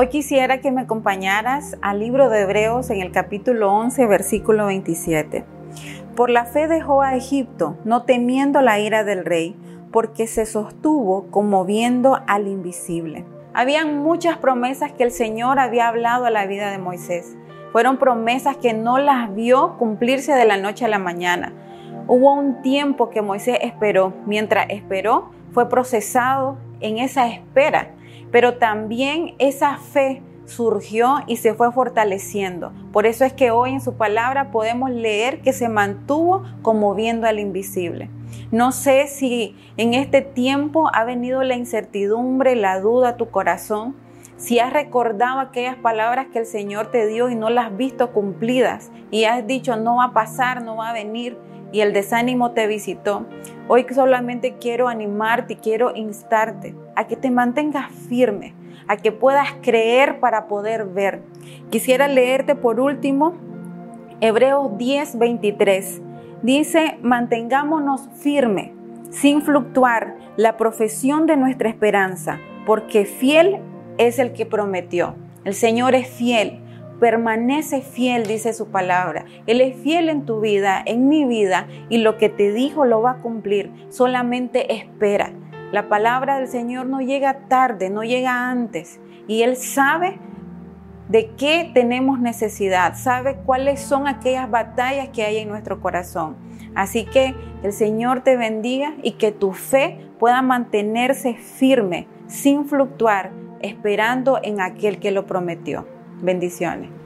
Hoy quisiera que me acompañaras al libro de Hebreos en el capítulo 11, versículo 27. Por la fe dejó a Egipto, no temiendo la ira del rey, porque se sostuvo como viendo al invisible. Habían muchas promesas que el Señor había hablado a la vida de Moisés. Fueron promesas que no las vio cumplirse de la noche a la mañana. Hubo un tiempo que Moisés esperó. Mientras esperó, fue procesado en esa espera pero también esa fe surgió y se fue fortaleciendo. Por eso es que hoy en su palabra podemos leer que se mantuvo como viendo al invisible. No sé si en este tiempo ha venido la incertidumbre, la duda a tu corazón, si has recordado aquellas palabras que el Señor te dio y no las has visto cumplidas y has dicho no va a pasar, no va a venir y el desánimo te visitó. Hoy solamente quiero animarte y quiero instarte a que te mantengas firme, a que puedas creer para poder ver. Quisiera leerte por último Hebreos 10, 23. Dice, mantengámonos firme, sin fluctuar, la profesión de nuestra esperanza, porque fiel es el que prometió. El Señor es fiel permanece fiel, dice su palabra. Él es fiel en tu vida, en mi vida, y lo que te dijo lo va a cumplir. Solamente espera. La palabra del Señor no llega tarde, no llega antes. Y Él sabe de qué tenemos necesidad, sabe cuáles son aquellas batallas que hay en nuestro corazón. Así que el Señor te bendiga y que tu fe pueda mantenerse firme, sin fluctuar, esperando en aquel que lo prometió. Bendiciones.